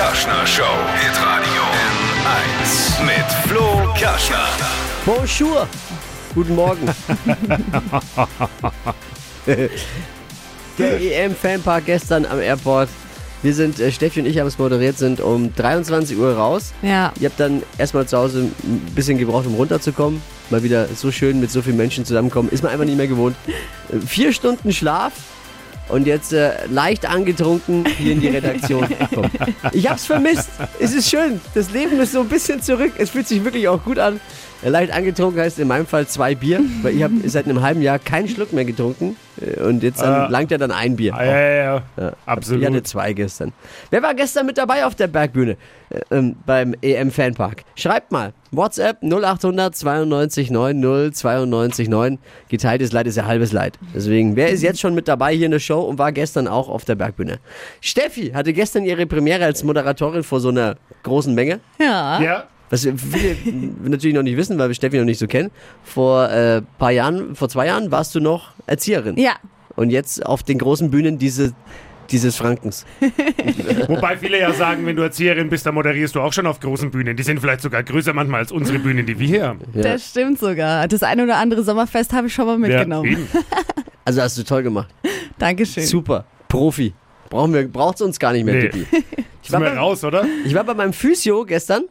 Kerschner Show. Hitradio N1 mit Flo Kerschner. Bonjour. Guten Morgen. Der EM-Fanpark gestern am Airport. Wir sind, äh, Steffi und ich haben es moderiert, sind um 23 Uhr raus. Ja. Ihr habt dann erstmal zu Hause ein bisschen gebraucht, um runterzukommen. Mal wieder so schön mit so vielen Menschen zusammenkommen. Ist man einfach nicht mehr gewohnt. Äh, Vier Stunden Schlaf und jetzt äh, leicht angetrunken hier in die Redaktion. Ich hab's vermisst. Es ist schön. Das Leben ist so ein bisschen zurück. Es fühlt sich wirklich auch gut an. Leicht angetrunken heißt in meinem Fall zwei Bier, weil ich habe seit einem halben Jahr keinen Schluck mehr getrunken. Äh, Und jetzt dann, Äh, langt ja dann ein Bier. Ah, ja, ja, ja. Ja, Absolut. Ich hatte zwei gestern. Wer war gestern mit dabei auf der Bergbühne äh, ähm, beim EM Fanpark? Schreibt mal. WhatsApp 0800 92 90 92 9. Geteiltes Leid ist ja halbes Leid. Deswegen, wer ist jetzt schon mit dabei hier in der Show und war gestern auch auf der Bergbühne? Steffi hatte gestern ihre Premiere als Moderatorin vor so einer großen Menge. Ja. Ja, Was viele natürlich noch nicht wissen, weil wir Steffi noch nicht so kennen. Vor äh, paar Jahren, vor zwei Jahren warst du noch Erzieherin. Ja. Und jetzt auf den großen Bühnen diese, dieses Frankens. wobei viele ja sagen, wenn du Erzieherin bist, dann moderierst du auch schon auf großen Bühnen. Die sind vielleicht sogar größer manchmal als unsere Bühnen, die wir hier haben. Ja. Das stimmt sogar. Das eine oder andere Sommerfest habe ich schon mal mitgenommen. Ja. Also hast du toll gemacht. Dankeschön. Super. Profi. Brauchen wir, braucht's uns gar nicht mehr, Nee. Dippi. Sind wir beim- raus, oder? Ich war bei meinem Physio gestern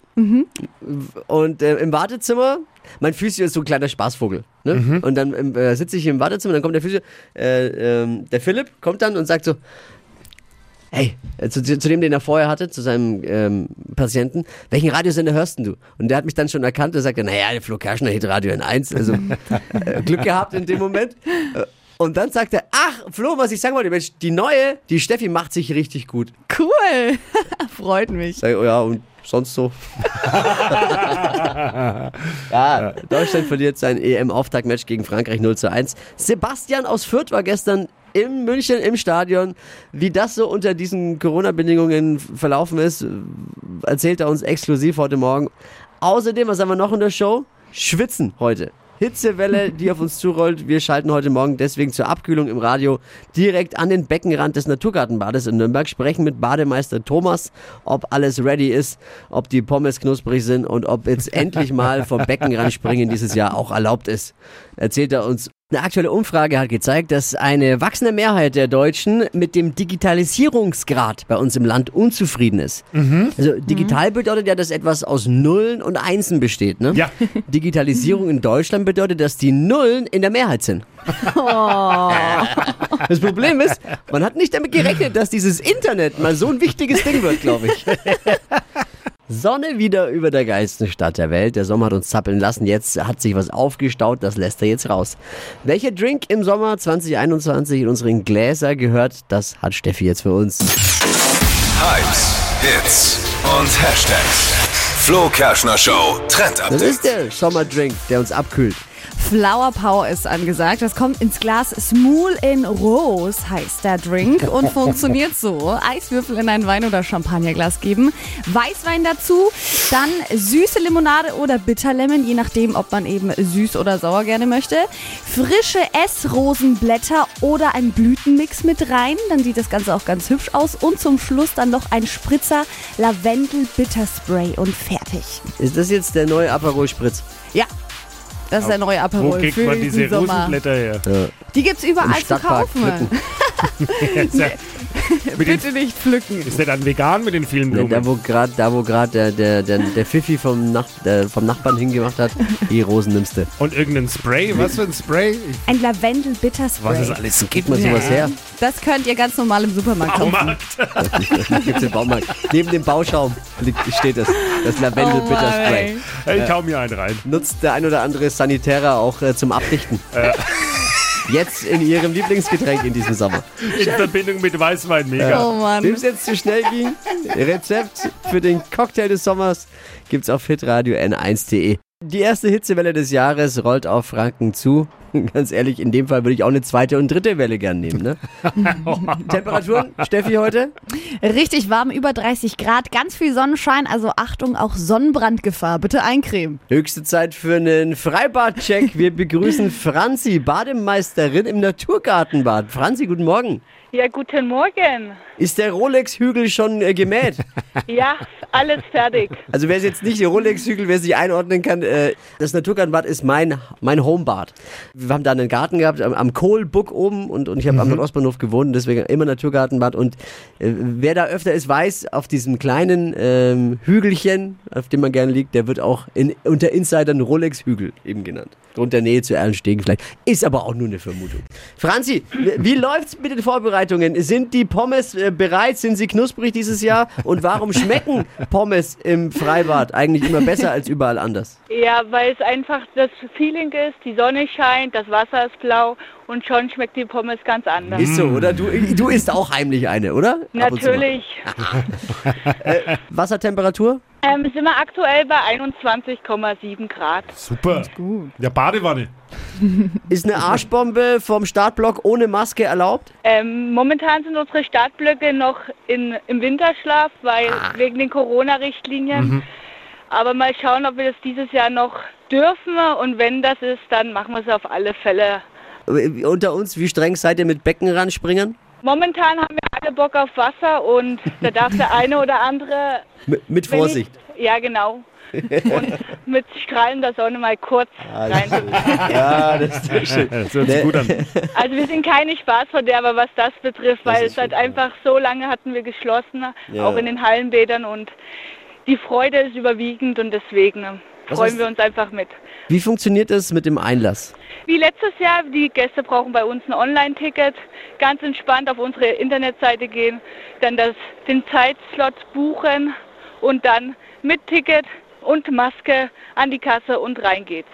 und äh, im Wartezimmer. Mein Physio ist so ein kleiner Spaßvogel. Ne? Und dann ähm, äh, sitze ich im Wartezimmer, dann kommt der Physio, äh, ähm, der Philipp kommt dann und sagt so, hey, äh, zu, zu dem, den er vorher hatte, zu seinem ähm, Patienten, welchen Radiosender hörst denn du? Und der hat mich dann schon erkannt, der sagte, naja, der Flo Kerschner hit Radio N1. Also äh, Glück gehabt in dem Moment. Und dann sagt er, ach, Flo, was ich sagen wollte, Mensch, die neue, die Steffi macht sich richtig gut. Cool. Freut mich. Sag oh ja, und sonst so. ja, Deutschland verliert sein EM-Auftaktmatch gegen Frankreich 0 zu 1. Sebastian aus Fürth war gestern in München im Stadion. Wie das so unter diesen Corona-Bedingungen verlaufen ist, erzählt er uns exklusiv heute Morgen. Außerdem, was haben wir noch in der Show? Schwitzen heute. Hitzewelle, die auf uns zurollt. Wir schalten heute Morgen deswegen zur Abkühlung im Radio direkt an den Beckenrand des Naturgartenbades in Nürnberg, sprechen mit Bademeister Thomas, ob alles ready ist, ob die Pommes knusprig sind und ob jetzt endlich mal vom Beckenrand springen dieses Jahr auch erlaubt ist. Erzählt er uns. Eine aktuelle Umfrage hat gezeigt, dass eine wachsende Mehrheit der Deutschen mit dem Digitalisierungsgrad bei uns im Land unzufrieden ist. Also digital bedeutet ja, dass etwas aus Nullen und Einsen besteht. Ne? Ja. Digitalisierung in Deutschland bedeutet, dass die Nullen in der Mehrheit sind. Das Problem ist, man hat nicht damit gerechnet, dass dieses Internet mal so ein wichtiges Ding wird, glaube ich. Sonne wieder über der geilsten Stadt der Welt. Der Sommer hat uns zappeln lassen. Jetzt hat sich was aufgestaut. Das lässt er jetzt raus. Welcher Drink im Sommer 2021 in unseren Gläser gehört, das hat Steffi jetzt für uns. Hypes, Hits und Hashtags. Flo Kerschner Show Trend Das Update. ist der Sommerdrink, der uns abkühlt. Flower Power ist angesagt. Das kommt ins Glas Smooth in Rose, heißt der Drink und funktioniert so. Eiswürfel in ein Wein- oder Champagnerglas geben, Weißwein dazu, dann süße Limonade oder Bitterlemon, je nachdem, ob man eben süß oder sauer gerne möchte. Frische Essrosenblätter oder ein Blütenmix mit rein, dann sieht das Ganze auch ganz hübsch aus. Und zum Schluss dann noch ein Spritzer Lavendel-Bitterspray und fertig. Ist das jetzt der neue Aperol Spritz? Ja. Das ist der neue Wo Aperol kriegt für man diese. Rosenblätter her? Die gibt's überall Im zu kaufen. Der- Bitte nicht pflücken. ist der dann vegan mit den vielen Blumen? da wo gerade da wo gerade der, der, der, der Pfiffi vom, Nach äh, vom Nachbarn hingemacht hat, die Rosen nimmst du. Und irgendein Spray? Was für ein Spray? Ein Lavendel-Bitterspray. was ist alles? Geht mal sowas her. Das könnt ihr ganz normal im Supermarkt kaufen. Baumarkt. Gibt's im Baumarkt. Neben dem Bauschaum liegt, steht das. Das Lavendel Oh Bitterspray. ey. Ich hau mir einen rein. Nutzt der ein oder andere Sanitärer auch äh, zum Abdichten. Jetzt in ihrem Lieblingsgetränk in diesem Sommer. In Verbindung mit Weißwein, mega. Oh Mann. Dem es jetzt zu schnell ging, Rezept für den Cocktail des Sommers gibt's auf hitradio n1.de. Die erste Hitzewelle des Jahres rollt auf Franken zu. Ganz ehrlich, in dem Fall würde ich auch eine zweite und dritte Welle gern nehmen. Ne? Temperaturen, Steffi, heute? Richtig warm, über 30 Grad, ganz viel Sonnenschein, also Achtung, auch Sonnenbrandgefahr. Bitte eincremen. Höchste Zeit für einen Freibad-Check. Wir begrüßen Franzi, Bademeisterin im Naturgartenbad. Franzi, guten Morgen. Ja, guten Morgen. Ist der Rolex-Hügel schon äh, gemäht? Ja, alles fertig. Also wer es jetzt nicht, der Rolex-Hügel, wer sich einordnen kann, äh, das Naturgartenbad ist mein, mein Homebad. Wir haben da einen Garten gehabt am, am Kohlbuck oben und, und ich habe am Ostbahnhof gewohnt, deswegen immer Naturgartenbad. Und äh, wer da öfter ist, weiß, auf diesem kleinen ähm, Hügelchen, auf dem man gerne liegt, der wird auch in, unter Insidern Rolex-Hügel eben genannt. Grund der Nähe zu Erlenstegen vielleicht. Ist aber auch nur eine Vermutung. Franzi, wie- wie läuft's mit den Vorbereitungen? Sind die Pommes äh, bereit? Sind sie knusprig dieses Jahr? Und warum schmecken Pommes im Freibad eigentlich immer besser als überall anders? Ja, weil es einfach das Feeling ist, die Sonne scheint, das Wasser ist blau und schon schmeckt die Pommes ganz anders. Ist so, oder? Du, du isst auch heimlich eine, oder? Natürlich. Wassertemperatur? Ähm, sind wir aktuell bei 21,7 Grad. Super. Ja, Badewanne. Ist eine Arschbombe vom Startblock ohne Maske erlaubt? Ähm, momentan sind unsere Startblöcke noch in, im Winterschlaf, weil wegen den Corona-Richtlinien. Aber mal schauen, ob wir das dieses Jahr noch dürfen. Und wenn das ist, dann machen wir es auf alle Fälle. Äh, Unter uns, wie streng seid ihr mit Beckenrandspringern? Momentan haben wir alle Bock auf Wasser und da darf der eine oder andere. Mit wenn Vorsicht. Ich, ja, genau. Und mit strahlender Sonne mal kurz rein. Ja, das ist schön. Das hört sich gut an. Also wir sind keine Spaßverderber, was das betrifft, weil es halt einfach so lange hatten wir geschlossen, Ja. auch in den Hallenbädern und die Freude ist überwiegend und deswegen Was freuen wir uns einfach mit. Wie funktioniert das mit dem Einlass? Wie letztes Jahr, die Gäste brauchen bei uns ein Online-Ticket, ganz entspannt auf unsere Internetseite gehen, dann das, den Zeitslot buchen und dann mit Ticket und Maske an die Kasse und rein geht's.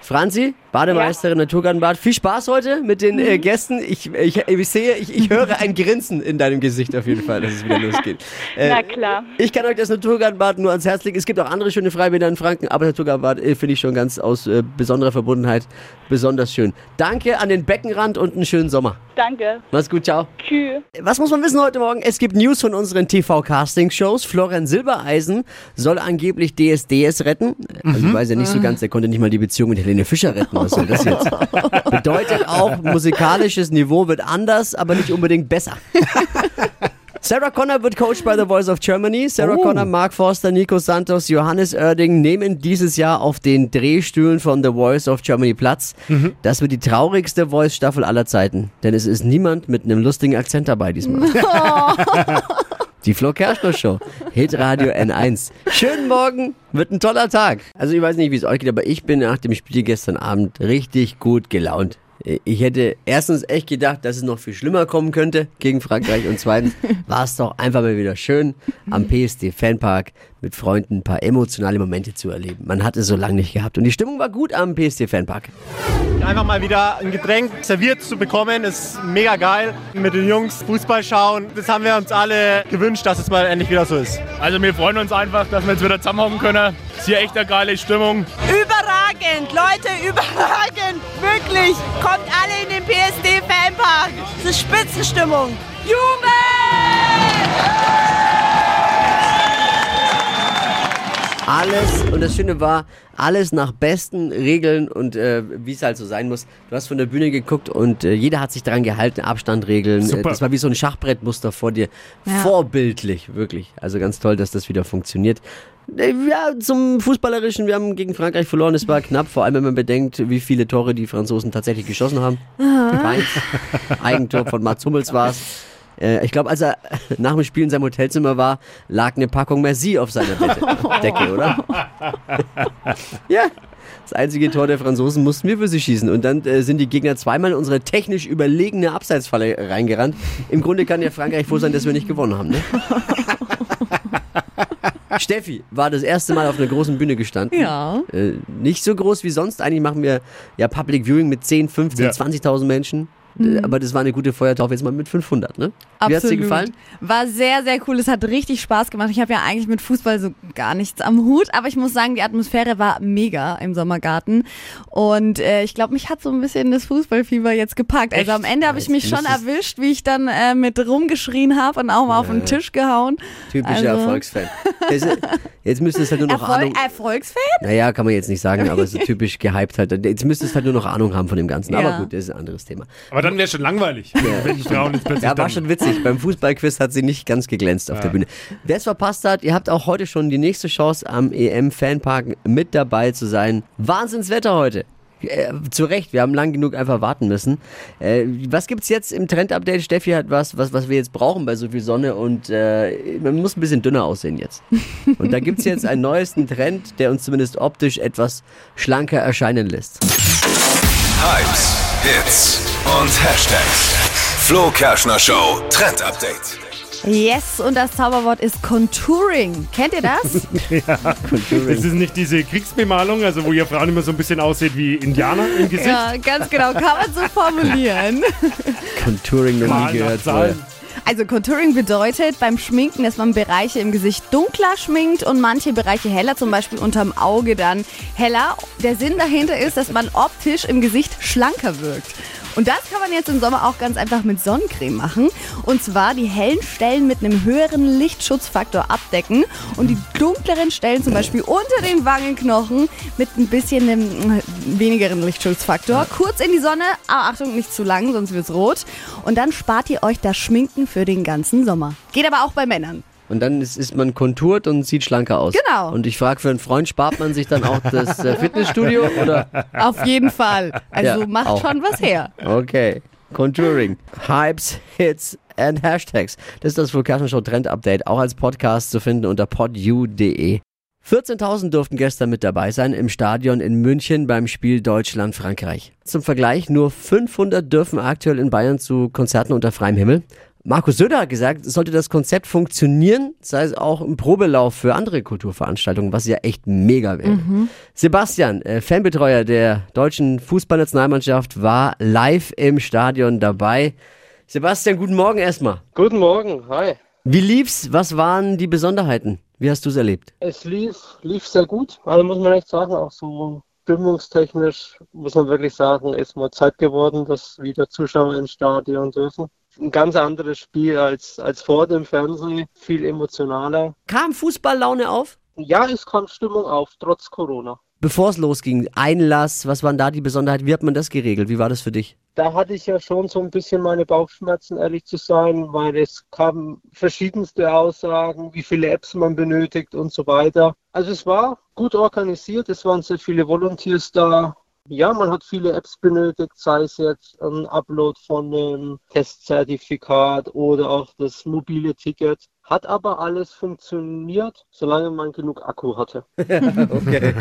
Franzi, Bademeisterin Naturgartenbad, viel Spaß heute mit den äh, Gästen. Ich, ich, ich sehe, ich, ich höre ein Grinsen in deinem Gesicht auf jeden Fall, dass es wieder losgeht. Äh, Na klar. Ich kann euch das Naturgartenbad nur ans Herz legen. Es gibt auch andere schöne Freibäder in Franken, aber Naturgartenbad äh, finde ich schon ganz aus äh, besonderer Verbundenheit besonders schön. Danke an den Beckenrand und einen schönen Sommer. Danke. Mach's gut, ciao. Tschüss. Was muss man wissen heute Morgen? Es gibt News von unseren TV-Casting-Shows. Florian Silbereisen soll angeblich DSDS retten. Also ich weiß ja nicht so ganz, er konnte nicht mal die Beziehung mit Helene Fischer retten. Was soll das jetzt? Bedeutet auch, musikalisches Niveau wird anders, aber nicht unbedingt besser. Sarah Connor wird Coach bei The Voice of Germany. Sarah Connor, Mark Forster, Nico Santos, Johannes Oerding nehmen dieses Jahr auf den Drehstühlen von The Voice of Germany Platz. Das wird die traurigste Voice-Staffel aller Zeiten, denn es ist niemand mit einem lustigen Akzent dabei diesmal. Die Flo Kerschner Show. Hitradio N1. Schönen Morgen, wird ein toller Tag. Also ich weiß nicht, wie es euch geht, aber ich bin nach dem Spiel gestern Abend richtig gut gelaunt. Ich hätte erstens echt gedacht, dass es noch viel schlimmer kommen könnte gegen Frankreich und zweitens war es doch einfach mal wieder schön, am PSD Fanpark mit Freunden ein paar emotionale Momente zu erleben. Man hat es so lange nicht gehabt und die Stimmung war gut am PSD Fanpark. Einfach mal wieder ein Getränk serviert zu bekommen, ist mega geil. Mit den Jungs Fußball schauen, das haben wir uns alle gewünscht, dass es mal endlich wieder so ist. Also wir freuen uns einfach, dass wir jetzt wieder zusammenhocken können. Ist hier echt eine geile Stimmung. Überragend, Leute, überragend, wirklich. Kommt alle in den PSD Fanpark. Es ist Spitzenstimmung. Jubel! Alles, und das Schöne war, alles nach besten Regeln und äh, wie es halt so sein muss. Du hast von der Bühne geguckt und äh, jeder hat sich daran gehalten, Abstandregeln. Äh, Super. das war wie so ein Schachbrettmuster vor dir. Ja. Vorbildlich, wirklich. Also ganz toll, dass das wieder funktioniert. Äh, Ja, zum Fußballerischen, wir haben gegen Frankreich verloren, es war knapp, vor allem wenn man bedenkt, wie viele Tore die Franzosen tatsächlich geschossen haben. Keins. Eigentor von Mats Hummels war es. Äh, ich glaube, als er nach dem Spiel in seinem Hotelzimmer war, lag eine Packung Merci auf seiner Decke, oder? ja. Das einzige Tor der Franzosen mussten wir für sie schießen. Und dann äh, sind die Gegner zweimal in unsere technisch überlegene Abseitsfalle reingerannt. Im Grunde kann ja Frankreich froh sein, dass wir nicht gewonnen haben. Ne? Steffi war das erste Mal auf einer großen Bühne gestanden. Ja. Äh, nicht so groß wie sonst. Eigentlich machen wir ja Public Viewing mit 10, 15, Ja. 20.000 Menschen. Äh, Aber das war eine gute Feuertaufe jetzt mal mit 500, ne? Wie hat's dir gefallen? War sehr, sehr cool. Es hat richtig Spaß gemacht. Ich habe ja eigentlich mit Fußball so gar nichts am Hut, aber ich muss sagen, die Atmosphäre war mega im Sommergarten. Und äh, ich glaube, mich hat so ein bisschen das Fußballfieber jetzt gepackt. Also Echt? am Ende habe Ja, ich mich schon erwischt, wie ich dann äh, mit rumgeschrien habe und auch mal auf den Tisch gehauen. Typischer Also- Erfolgsfan. Jetzt, jetzt müsste es halt nur noch Erfolg, Ahnung. Erfolgsfan? Naja, kann man jetzt nicht sagen, aber so typisch gehypt halt. Jetzt müsste es halt nur noch Ahnung haben von dem Ganzen. Aber Ja. gut, das ist ein anderes Thema. Aber dann wäre es schon langweilig, wenn die Frauen jetzt plötzlich Ja, war dann- schon witzig. Beim Fußballquiz hat sie nicht ganz geglänzt auf der Bühne. Wer es verpasst hat, ihr habt auch heute schon die nächste Chance am EM-Fanpark mit dabei zu sein. Wahnsinnswetter heute. Äh, zu Recht, wir haben lang genug einfach warten müssen. Äh, was gibt's jetzt im Trend-Update? Steffi hat was, was, was wir jetzt brauchen bei so viel Sonne und äh, man muss ein bisschen dünner aussehen jetzt. Und da gibt's jetzt einen neuesten Trend, der uns zumindest optisch etwas schlanker erscheinen lässt. Hypes, Hits und Hashtags. Flo Kerschner Show Trend Update. Yes, und das Zauberwort ist Contouring. Kennt ihr das? Es ist nicht diese Kriegsbemalung, also wo ihr Frauen immer so ein bisschen aussieht wie Indianer im Gesicht. ja, ganz genau, kann man so formulieren. Contouring noch nie gehört. Also Contouring bedeutet beim Schminken, dass man Bereiche im Gesicht dunkler schminkt und manche Bereiche heller, zum Beispiel unterm Auge dann heller. Der Sinn dahinter ist, dass man optisch im Gesicht schlanker wirkt. Und das kann man jetzt im Sommer auch ganz einfach mit Sonnencreme machen. Und zwar die hellen Stellen mit einem höheren Lichtschutzfaktor abdecken und die dunkleren Stellen zum Beispiel unter den Wangenknochen mit ein bisschen einem wenigeren Lichtschutzfaktor. Kurz in die Sonne, aber Achtung, nicht zu lang, sonst wird's rot. Und dann spart ihr euch das Schminken für den ganzen Sommer. Geht aber auch bei Männern. Und dann ist, ist man konturt und sieht schlanker aus. Genau. Und ich frage für einen Freund, spart man sich dann auch das äh, Fitnessstudio oder? Auf jeden Fall. Also Ja, macht auch. schon was her. Okay. Contouring. Hypes, Hits and Hashtags. Das ist das Vulkan Show Trend Update, auch als Podcast zu finden unter podu.de. 14.000 durften gestern mit dabei sein im Stadion in München beim Spiel Deutschland-Frankreich. Zum Vergleich, nur 500 dürfen aktuell in Bayern zu Konzerten unter freiem Himmel. Markus Söder hat gesagt, sollte das Konzept funktionieren, sei es auch im Probelauf für andere Kulturveranstaltungen, was ja echt mega wäre. Sebastian, äh, Fanbetreuer der deutschen Fußballnationalmannschaft, war live im Stadion dabei. Sebastian, guten Morgen erstmal. Guten Morgen, hi. Wie lief's? Was waren die Besonderheiten? Wie hast du es erlebt? Es lief, lief sehr gut, also muss man echt sagen, auch so stimmungstechnisch muss man wirklich sagen, ist mal Zeit geworden, dass wieder Zuschauer ins Stadion dürfen. Ein ganz anderes Spiel als, als vor dem Fernsehen, viel emotionaler. Kam Fußballlaune auf? Ja, es kam Stimmung auf, trotz Corona. Bevor es losging, Einlass, was waren da die Besonderheiten? Wie hat man das geregelt? Wie war das für dich? Da hatte ich ja schon so ein bisschen meine Bauchschmerzen, ehrlich zu sein, weil es kamen verschiedenste Aussagen, wie viele Apps man benötigt und so weiter. Also es war gut organisiert, es waren sehr viele Volunteers da. Ja, man hat viele Apps benötigt, sei es jetzt ein Upload von einem Testzertifikat oder auch das mobile Ticket. Hat aber alles funktioniert, solange man genug Akku hatte. Okay.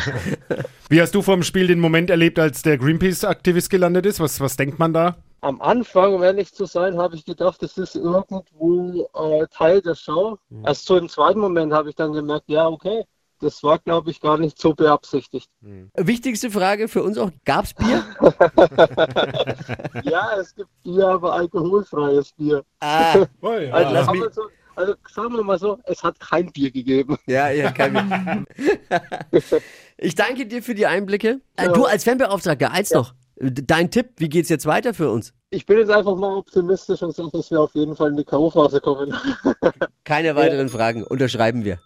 Wie hast du vor dem Spiel den Moment erlebt, als der Greenpeace-Aktivist gelandet ist? Was, was denkt man da? Am Anfang, um ehrlich zu sein, habe ich gedacht, das ist irgendwo äh, Teil der Show. Erst so im zweiten Moment habe ich dann gemerkt, ja, okay, das war, glaube ich, gar nicht so beabsichtigt. Wichtigste Frage für uns auch, gab's Bier? ja, es gibt Bier, aber alkoholfreies Bier. ah, Oh, ja. Also, so, also sagen wir mal so, es hat kein Bier gegeben. ja, ja, kein Bier. Ich danke dir für die Einblicke. Äh, du als Fanbeauftragter, eins noch. Dein Tipp, wie geht's jetzt weiter für uns? Ich bin jetzt einfach mal optimistisch und sage, dass wir auf jeden Fall in die K.O.-Phase kommen. Keine weiteren Fragen, unterschreiben wir.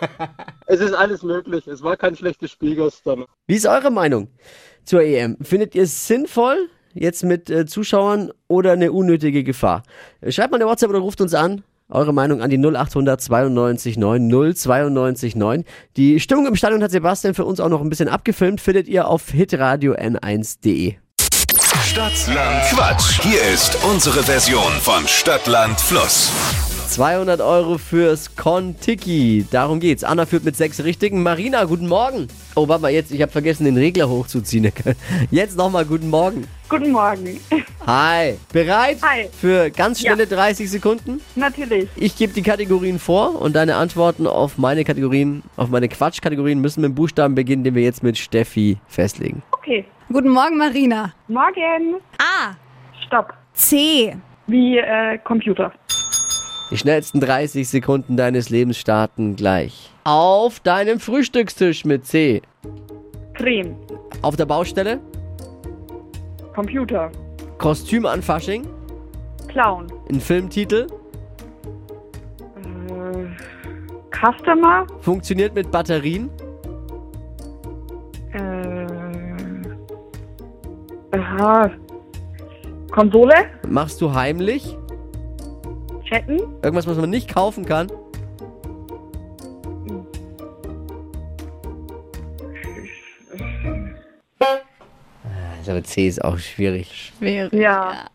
es ist alles möglich. Es war kein schlechtes Spiel gestern. Wie ist eure Meinung zur EM? Findet ihr es sinnvoll, jetzt mit äh, Zuschauern oder eine unnötige Gefahr? Äh, Schreibt mal eine WhatsApp oder ruft uns an. Eure Meinung an die 0800 92 9 092 9. Die Stimmung im Stadion hat Sebastian für uns auch noch ein bisschen abgefilmt. Findet ihr auf hitradio n1.de. Stadtland Quatsch. Hier ist unsere Version von Stadtland Fluss. 200 Euro fürs Kontiki. Darum geht's. Anna führt mit sechs Richtigen. Marina, guten Morgen. Oh, warte mal, jetzt, ich habe vergessen, den Regler hochzuziehen. Jetzt nochmal guten Morgen. Guten Morgen. Hi. Bereit? Hi. Für ganz Ja. schnelle 30 Sekunden? Natürlich. Ich gebe die Kategorien vor und deine Antworten auf meine Kategorien, auf meine Quatschkategorien müssen mit dem Buchstaben beginnen, den wir jetzt mit Steffi festlegen. Okay. Guten Morgen, Marina. Morgen. A. Stopp. C. Wie äh, Computer. Die schnellsten 30 Sekunden deines Lebens starten gleich. Auf deinem Frühstückstisch mit C. Creme. Auf der Baustelle. Computer. Kostüm an Fasching. Clown. Ein Filmtitel. Äh, Customer. Funktioniert mit Batterien. Äh, aha. Konsole, Machst du heimlich? chatten, Irgendwas, was man nicht kaufen kann? Ah, Aber C ist auch schwierig. Schwierig. ja.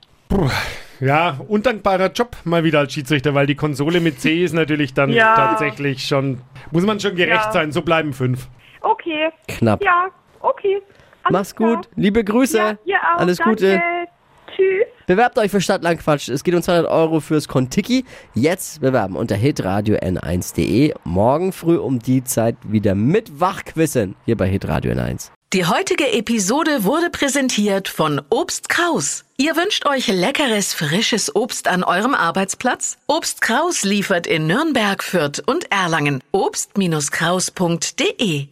Ja, undankbarer Job mal wieder als Schiedsrichter, weil die Konsole mit C ist natürlich dann Ja. tatsächlich schon, muss man schon gerecht Ja. sein, so bleiben fünf. Okay. Knapp. Ja, okay. Alles Mach's klar. gut. Liebe Grüße. Ja, ihr auch. Alles Danke. Gute. Tschüss. Bewerbt euch für Stadtlandquatsch. Es geht um 200 Euro fürs Kontiki. Jetzt bewerben unter hitradio n1.de. Morgen früh um die Zeit wieder mit Wachquissen hier bei hitradio n1. Die heutige Episode wurde präsentiert von Obst Kraus. Ihr wünscht euch leckeres, frisches Obst an eurem Arbeitsplatz? Obst Kraus liefert in Nürnberg, Fürth und Erlangen. Obst-Kraus.de